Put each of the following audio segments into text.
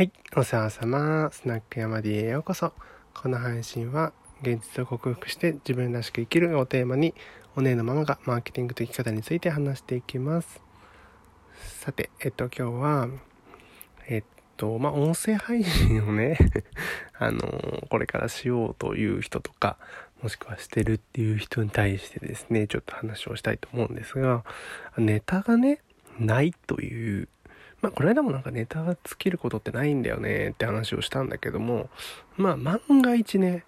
はい、お世話様。スナック山 D へようこそ。この配信は、現実を克服して自分らしく生きるをテーマに、お姉のママがマーケティングと生き方について話していきます。さて、えっと、今日は、えっと、まあ、音声配信をね、あの、これからしようという人とか、もしくはしてるっていう人に対してですね、ちょっと話をしたいと思うんですが、ネタがね、ないというまあ、この間もなんかネタが尽きることってないんだよねって話をしたんだけども、まあ、万が一ね、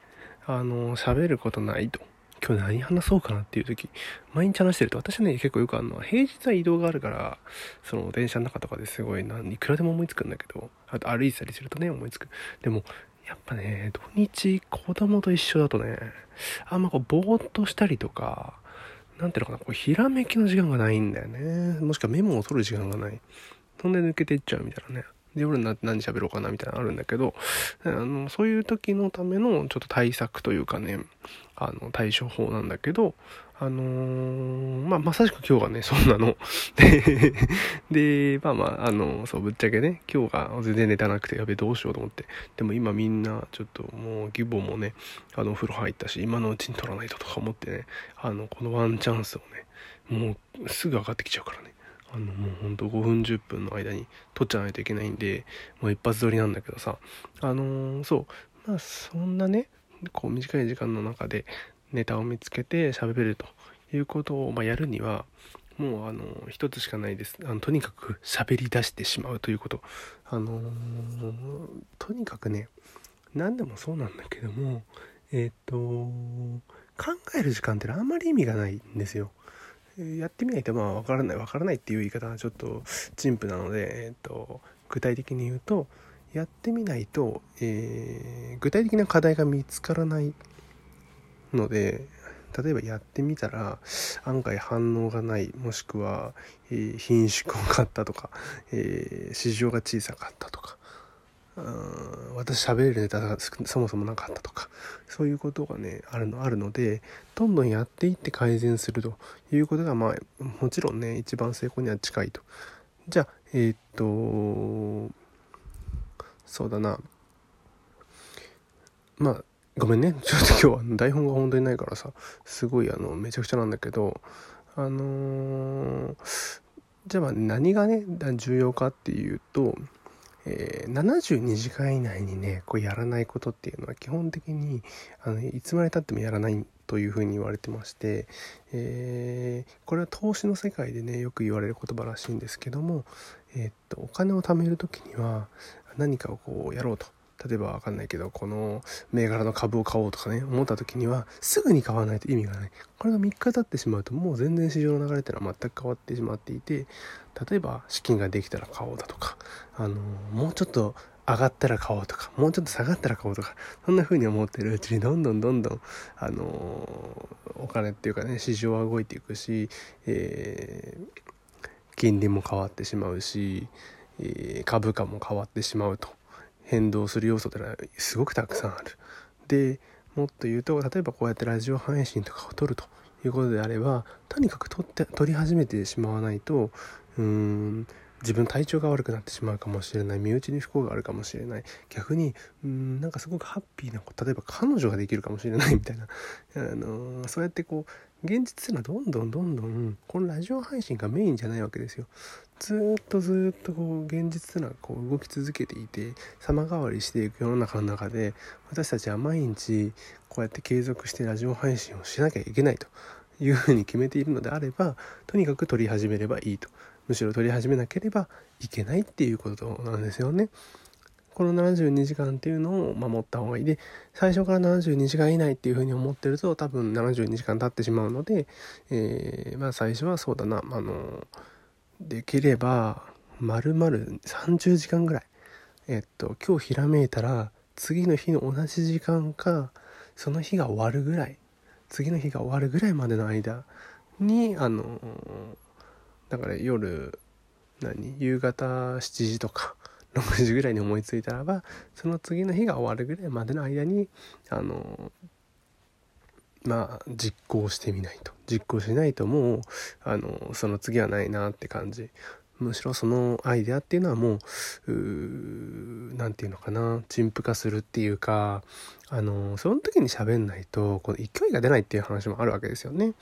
あの、喋ることないと。今日何話そうかなっていう時、毎日話してると、私ね、結構よくあるのは、平日は移動があるから、その電車の中とかですごい何、いくらでも思いつくんだけど、あと歩いてたりするとね、思いつく。でも、やっぱね、土日子供と一緒だとね、あんまこう、ぼーっとしたりとか、なんていうのかな、こう、ひらめきの時間がないんだよね。もしくはメモを取る時間がない。そんで抜けていっちゃうみたいなね。で、夜になって何喋ろうかなみたいなのあるんだけど、あの、そういう時のためのちょっと対策というかね、あの、対処法なんだけど、あのー、まあ、まさしく今日がね、そんなの。で、まあまあ、あの、そう、ぶっちゃけね、今日が全然ネタなくて、やべ、どうしようと思って。でも今みんな、ちょっともう、義母もね、あの、お風呂入ったし、今のうちに取らないととか思ってね、あの、このワンチャンスをね、もう、すぐ上がってきちゃうからね。あのもうほんと5分10分の間に撮っちゃわないといけないんでもう一発撮りなんだけどさ。あのー、そう。まあそんなねこう短い時間の中でネタを見つけて喋れるということを、まあ、やるにはもうあの一つしかないです。あのとにかく喋り出してしまうということ。あのー、とにかくね何でもそうなんだけどもえっ、と考える時間ってあんまり意味がないんですよ。やってみないとまあ分からない分からないっていう言い方はちょっと陳腐なので、えっと、具体的に言うとやってみないと、えー、具体的な課題が見つからないので例えばやってみたら案外反応がないもしくは、えー、品種がかったとか、えー、市場が小さかったとか私喋れるネタがそもそもなかったとかそういうことがねあるのあるのでどんどんやっていって改善するということがまあもちろんね一番成功には近いと。じゃあえー、っとそうだな。まあごめんね。ちょっと今日は台本が本当にないからさすごいあのめちゃくちゃなんだけどあのー、じゃあ何がね重要かっていうとえー、72時間以内にねこうやらないことっていうのは基本的にあのいつまでたってもやらないというふうに言われてまして、えー、これは投資の世界でねよく言われる言葉らしいんですけども、えー、っとお金を貯める時には何かをこうやろうと。例えば分かんないけどこの銘柄の株を買おうとかね思った時にはすぐに買わないと意味がないこれが3日経ってしまうともう全然市場の流れっていうのは全く変わってしまっていて例えば資金ができたら買おうだとかあのもうちょっと上がったら買おうとかもうちょっと下がったら買おうとかそんな風に思ってるうちにどんどんどんどんあのお金っていうかね市場は動いていくし、えー、金利も変わってしまうし、えー、株価も変わってしまうと。変動する要素ってのはすごくたくさんある。でもっと言うと例えばこうやってラジオ配信とかを撮るということであればとにかく撮って撮り始めてしまわないとうーん自分体調が悪くなってしまうかもしれない身内に不幸があるかもしれない。逆にうんなんかすごくハッピーな例えば彼女ができるかもしれないみたいな、あのー、そうやってこう現実っていうのはどんどんどんどんこのラジオ配信がメインじゃないわけですよ。ずっとずっとこう現実というのはこう動き続けていて様変わりしていく世の中の中で私たちは毎日こうやって継続してラジオ配信をしなきゃいけないというふうに決めているのであればとにかく撮り始めればいいと。むしろ撮り始めなければいけないっていうことなんですよね。この72時間っていうのを守った方がいい。で最初から72時間以内っていうふうに思ってると多分72時間経ってしまうので、えー、まあ最初はそうだな。あのできれば丸々30時間ぐらい。えっと今日ひらめいたら次の日の同じ時間かその日が終わるぐらい。次の日が終わるぐらいまでの間にあのだから夜何夕方7時とか 6時ぐらいに思いついたらばその次の日が終わるぐらいまでの間にあのまあ実行してみないと実行しないともうあのその次はないなって感じむしろそのアイデアっていうのはもう何て言うのかな陳腐化するっていうかあのその時に喋んないとこの勢いが出ないっていう話もあるわけですよね。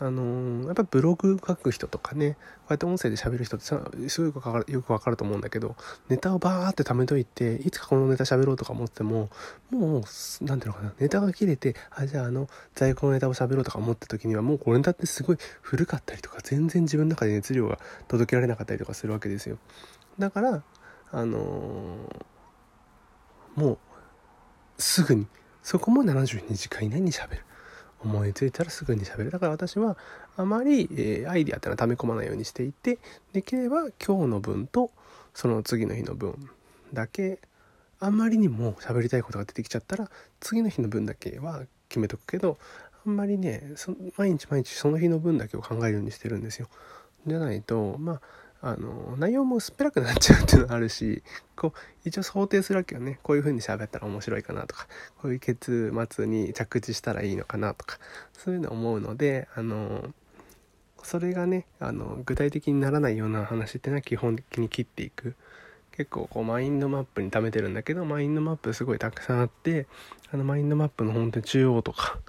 あのやっぱブログ書く人とかねこうやって音声で喋る人ってすごくよくわかると思うんだけどネタをバーって貯めといていつかこのネタ喋ろうとか思ってももう何ていうのかなネタが切れてあじゃああの在庫のネタを喋ろうとか思った時にはもうこれネタってすごい古かったりとか全然自分の中で熱量が届けられなかったりとかするわけですよ。だからあのー、もうすぐにそこも72時間以内にしゃべる。思いついたらすぐにしゃべるだから私はあまり、えー、アイディアってのは溜め込まないようにしていてできれば今日の分とその次の日の分だけあんまりにも喋りたいことが出てきちゃったら次の日の分だけは決めとくけどあんまりね毎日毎日その日の分だけを考えるようにしてるんですよ。じゃないとまああの内容も薄っぺらくなっちゃうっていうのがあるしこう一応想定するわけよね。こういう風に喋ったら面白いかなとかこういう結末に着地したらいいのかなとかそういうの思うのであのそれがねあの具体的にならないような話っていうのは基本的に切っていく。結構こうマインドマップに貯めてるんだけどマインドマップすごいたくさんあってあのマインドマップの本当に中央とか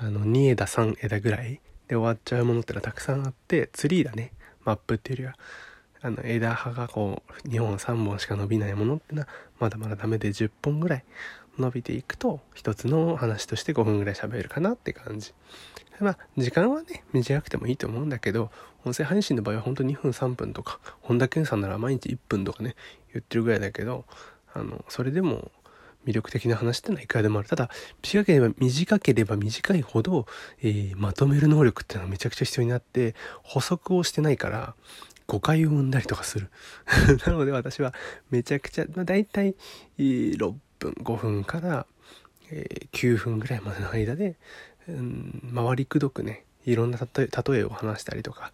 あの2枝3枝ぐらいで終わっちゃうものってのはたくさんあってツリーだね。マップっていうよりはあの枝葉がこう2本3本しか伸びないものってのはまだまだダメで10本ぐらい伸びていくと一つの話として5分ぐらい喋るかなって感じ。まあ時間はね短くてもいいと思うんだけど音声配信の場合はほんと2分3分とか本田健さんなら毎日1分とかね言ってるぐらいだけどあのそれでも魅力的な話ってのはいくらでもある。ただ短ければ短ければ短いほど、えー、まとめる能力っていうのはめちゃくちゃ必要になって補足をしてないから誤解を生んだりとかする。なので私はめちゃくちゃ、まあ、大体6分5分から、えー、9分ぐらいまでの間で、うん、回りくどくねいろんな例えを話したりとか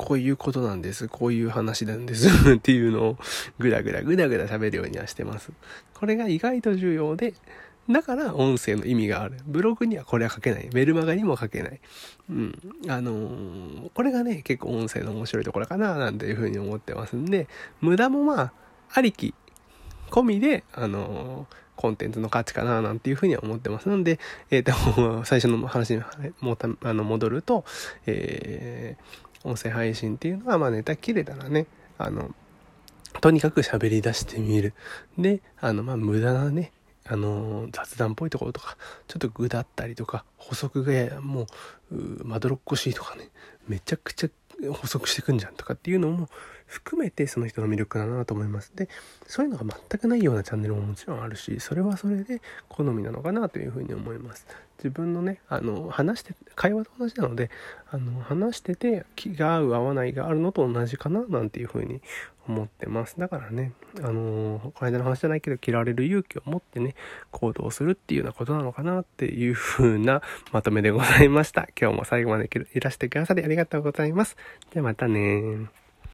こういうことなんです。こういう話なんです。っていうのをぐだぐだぐだぐだ喋るようにはしてます。これが意外と重要で、だから音声の意味がある。ブログにはこれは書けない。メルマガにも書けない。うん。あのー、これがね、結構音声の面白いところかな、なんていうふうに思ってますんで、無駄もまあ、ありき、込みで、あのー、コンテンツの価値かな、なんていうふうには思ってますので、えっ、ー、と、最初の話にもあの戻ると、えー、音声配信っていうのは、まあネタ切れたらね、あの、とにかく喋り出してみる。で、あの、まあ無駄なね、あの雑談っぽいところとかちょっと具だったりとか補足がもうまどろっこしいとかねめちゃくちゃ補足してくんじゃんとかっていうのも含めてその人の魅力だなと思いますでそういうのが全くないようなチャンネルももちろんあるしそれはそれで好みなのかなというふうに思います自分のねあの話して会話と同じなのであの話してて気が合う合わないがあるのと同じかななんていうふうに思ってます。だからねあのこの間の話じゃないけど嫌われる勇気を持ってね行動するっていうようなことなのかなっていう風な まとめでございました。今日も最後までいらしてくださりありがとうございます。じゃあまたね